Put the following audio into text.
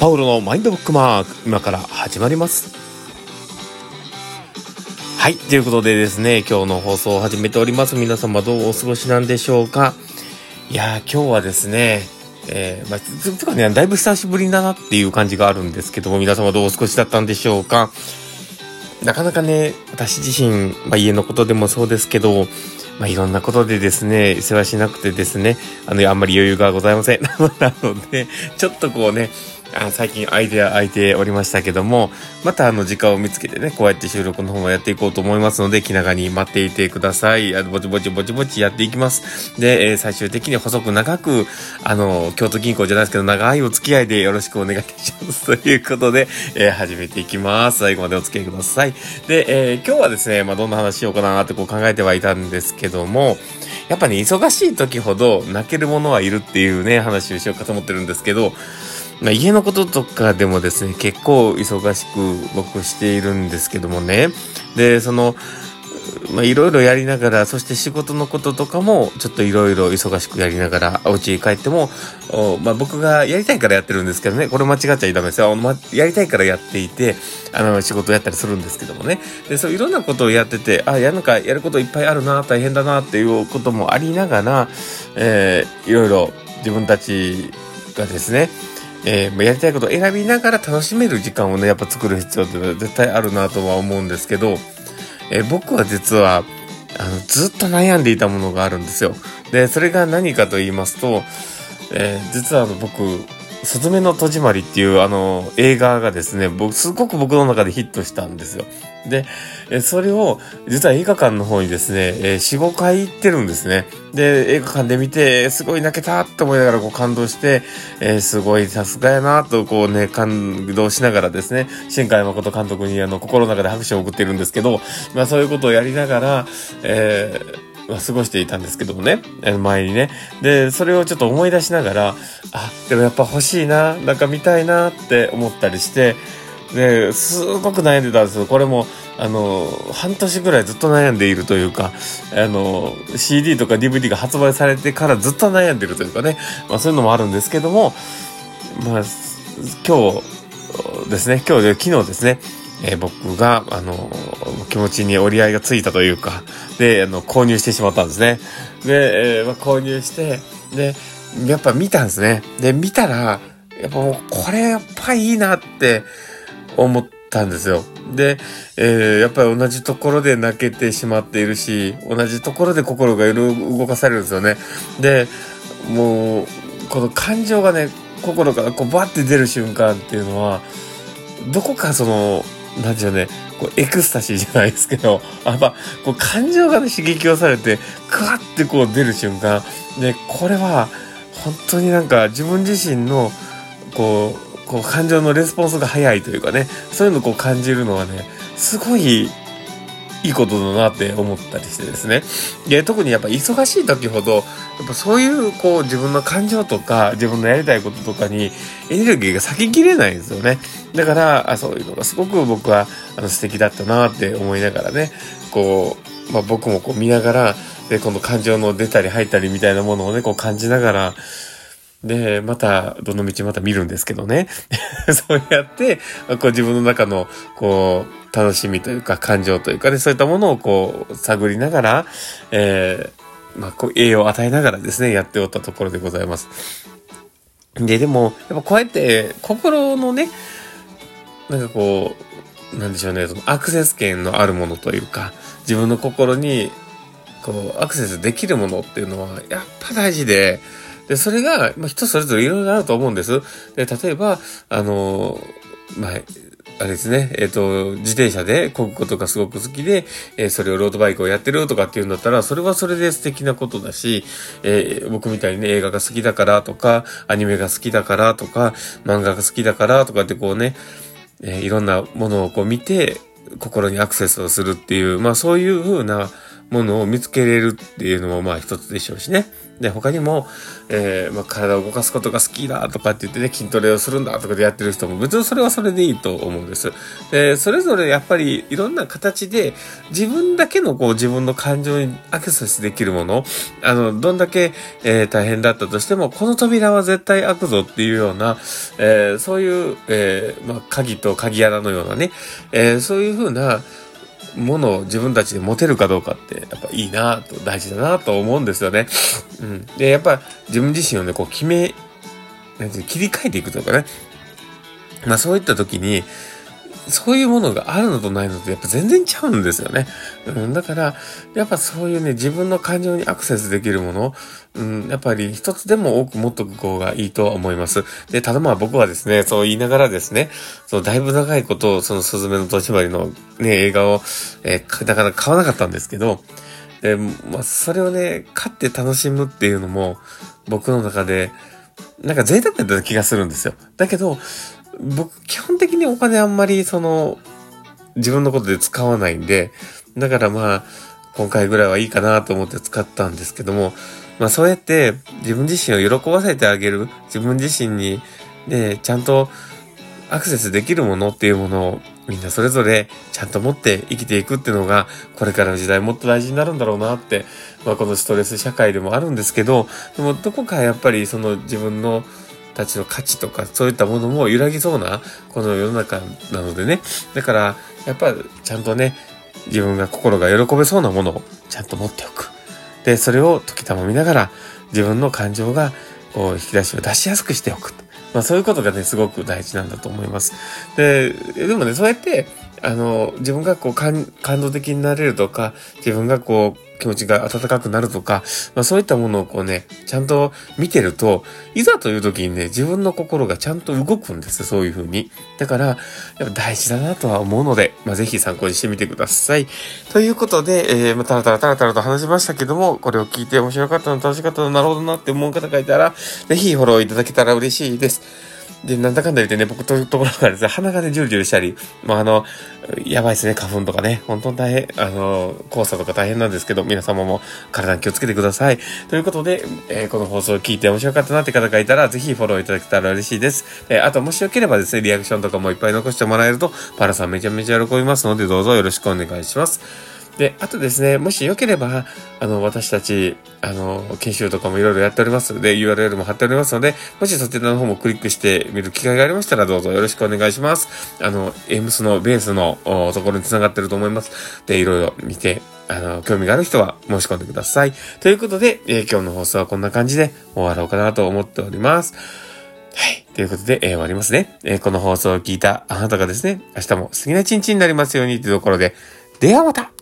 パウロのマインドブックマーク、今から始まります。はい、ということでですね、今日の放送を始めております。皆様どうお過ごしなんでしょうかいや今日はですね、えー、まあ、つかね、だいぶ久しぶりだなっていう感じがあるんですけども、皆様どうお過ごしだったんでしょうかなかなかね、私自身、まあ、家のことでもそうですけど、まあ、いろんなことでですね、世話しなくてですね、あの、あんまり余裕がございません。なので、ちょっとこうね、あ最近アイデア空いておりましたけども、またあの時間を見つけてね、こうやって収録の方もやっていこうと思いますので、気長に待っていてください。あのぼちぼちぼちぼちやっていきます。で、えー、最終的に細く長く、あの、京都銀行じゃないですけど、長いお付き合いでよろしくお願いします。ということで、えー、始めていきます。最後までお付き合いください。で、えー、今日はですね、まあ、どんな話しようかなってこう考えてはいたんですけども、やっぱね、忙しい時ほど泣けるものはいるっていうね、話をしようかと思ってるんですけど、まあ、家のこととかでもですね、結構忙しく僕しているんですけどもね。で、その、まあ、いろいろやりながら、そして仕事のこととかも、ちょっといろいろ忙しくやりながら、お家に帰っても、まあ、僕がやりたいからやってるんですけどね、これ間違っちゃいダメですよ。ま、やりたいからやっていて、あの、仕事やったりするんですけどもね。で、そういろんなことをやってて、あ、やるか、やることいっぱいあるな、大変だな、っていうこともありながら、えー、いろいろ自分たちがですね、えー、やりたいことを選びながら楽しめる時間をね、やっぱ作る必要って絶対あるなとは思うんですけど、えー、僕は実は、あの、ずっと悩んでいたものがあるんですよ。で、それが何かと言いますと、えー、実はあの、僕、すずめの戸締まりっていうあの映画がですね、僕、すごく僕の中でヒットしたんですよ。で、それを、実は映画館の方にですね、え、4、5回行ってるんですね。で、映画館で見て、すごい泣けたって思いながらこう感動して、えー、すごいさすがやなとこうね、感動しながらですね、新海誠監督にあの、心の中で拍手を送ってるんですけど、まあそういうことをやりながら、えー過ごしていたんですけどもね、前にね。で、それをちょっと思い出しながら、あ、でもやっぱ欲しいな、なんか見たいなって思ったりして、で、すごく悩んでたんですよ。これも、あの、半年ぐらいずっと悩んでいるというか、あの、CD とか DVD が発売されてからずっと悩んでるというかね、まあそういうのもあるんですけども、まあ、今日ですね、今日で、昨日ですね、えー、僕が、あの、気持ちに折り合いがついたというか、で、あの、購入してしまったんですね。で、えー、まあ、購入して、で、やっぱ見たんですね。で、見たら、やっぱもう、これやっぱいいなって思ったんですよ。で、えー、やっぱり同じところで泣けてしまっているし、同じところで心が動かされるんですよね。で、もう、この感情がね、心からこうバッて出る瞬間っていうのは、どこかその、なんでしょうね、こうエクスタシーじゃないですけど、やっぱ、こう感情がね、刺激をされて、クワッてこう出る瞬間。で、これは、本当になんか自分自身の、こう、こう感情のレスポンスが早いというかね、そういうのをこう感じるのはね、すごいいいことだなって思ったりしてですね。で、特にやっぱ忙しい時ほど、やっぱそういうこう自分の感情とか自分のやりたいこととかにエネルギーが咲ききれないんですよね。だから、あそういうのがすごく僕はあの素敵だったなって思いながらね、こう、まあ僕もこう見ながら、で、この感情の出たり入ったりみたいなものをね、こう感じながら、で、また、どの道また見るんですけどね。そうやって、こう自分の中の、こう、楽しみというか、感情というかね、そういったものをこう、探りながら、えー、まあ、こう、栄養を与えながらですね、やっておったところでございます。で、でも、やっぱこうやって、心のね、なんかこう、なんでしょうね、そのアクセス権のあるものというか、自分の心に、こう、アクセスできるものっていうのは、やっぱ大事で、で、それが、まあ、人それぞれいろいろあると思うんです。で、例えば、あの、まあ、あれですね、えっ、と、自転車で漕ぐことがすごく好きで、えー、それをロードバイクをやってるとかっていうんだったら、それはそれで素敵なことだし、えー、僕みたいにね、映画が好きだからとか、アニメが好きだからとか、漫画が好きだからとかってこうね、えいろんなものをこう見て、心にアクセスをするっていう、まあそういう風なものを見つけれるっていうのもまあ一つでしょうしね。で、他にも、えー、まあ、体を動かすことが好きだとかって言ってね、筋トレをするんだとかでやってる人も別にそれはそれでいいと思うんです。で、それぞれやっぱりいろんな形で自分だけのこう自分の感情にアクセスできるもの、あの、どんだけ、えー、大変だったとしても、この扉は絶対開くぞっていうような、えー、そういう、えー、まあ、鍵と鍵穴のようなね、えー、そういうふうな、ものを自分たちで持てるかどうかって、やっぱいいなと、大事だなと思うんですよね。うん。で、やっぱ自分自身をね、こう決め、なんて切り替えていくとかね。まあそういった時に、そういうものがあるのとないのとやっぱ全然ちゃうんですよね。うん、だから、やっぱそういうね、自分の感情にアクセスできるもの、うん、やっぱり一つでも多く持っとく方がいいとは思います。で、ただまあ僕はですね、そう言いながらですね、そうだいぶ長いことをそのスズメの戸締まりのね、映画を、えー、なかなか買わなかったんですけど、で、まあそれをね、買って楽しむっていうのも、僕の中で、なんか贅沢だった気がするんですよ。だけど、僕、基本的にお金あんまり、その、自分のことで使わないんで、だからまあ、今回ぐらいはいいかなと思って使ったんですけども、まあそうやって自分自身を喜ばせてあげる、自分自身にね、ちゃんとアクセスできるものっていうものをみんなそれぞれちゃんと持って生きていくっていうのが、これからの時代もっと大事になるんだろうなって、まあこのストレス社会でもあるんですけど、でもどこかやっぱりその自分のたちの価値とかそういったものも揺らぎそうなこの世の中なのでね。だからやっぱちゃんとね、自分が心が喜べそうなものをちゃんと持っておく。で、それを時たま見ながら自分の感情がこう引き出しを出しやすくしておく。まあそういうことがね、すごく大事なんだと思います。で、でもね、そうやって、あの、自分がこう感動的になれるとか、自分がこう気持ちが温かくなるとか、まあそういったものをこうね、ちゃんと見てると、いざという時にね、自分の心がちゃんと動くんです、そういう風に。だから、やっぱ大事だなとは思うので、まあぜひ参考にしてみてください。ということで、えー、まあ、たらたらたらたらと話しましたけども、これを聞いて面白かったの、楽しかったの、なるほどなって思う方がいたら、ぜひフォローいただけたら嬉しいです。で、なんだかんだ言ってね、僕というところからですね、鼻がね、ジュルジュルしたり、まあ、あの、やばいですね、花粉とかね、本当に大変、あの、黄砂とか大変なんですけど、皆様も体に気をつけてください。ということで、えー、この放送を聞いて面白かったなって方がいたら、ぜひフォローいただけたら嬉しいです。えー、あと、もしよければですね、リアクションとかもいっぱい残してもらえると、パラさんめちゃめちゃ喜びますので、どうぞよろしくお願いします。で、あとですね、もしよければ、あの、私たち、あの、研修とかもいろいろやっておりますので、URL も貼っておりますので、もしそちらの方もクリックしてみる機会がありましたら、どうぞよろしくお願いします。あの、エムスのベースのところに繋がってると思います。で、いろいろ見て、あの、興味がある人は申し込んでください。ということで、えー、今日の放送はこんな感じで終わろうかなと思っております。はい。ということで、えー、終わりますね。えー、この放送を聞いたあなたがですね、明日も素敵な一日になりますようにというところで、ではまた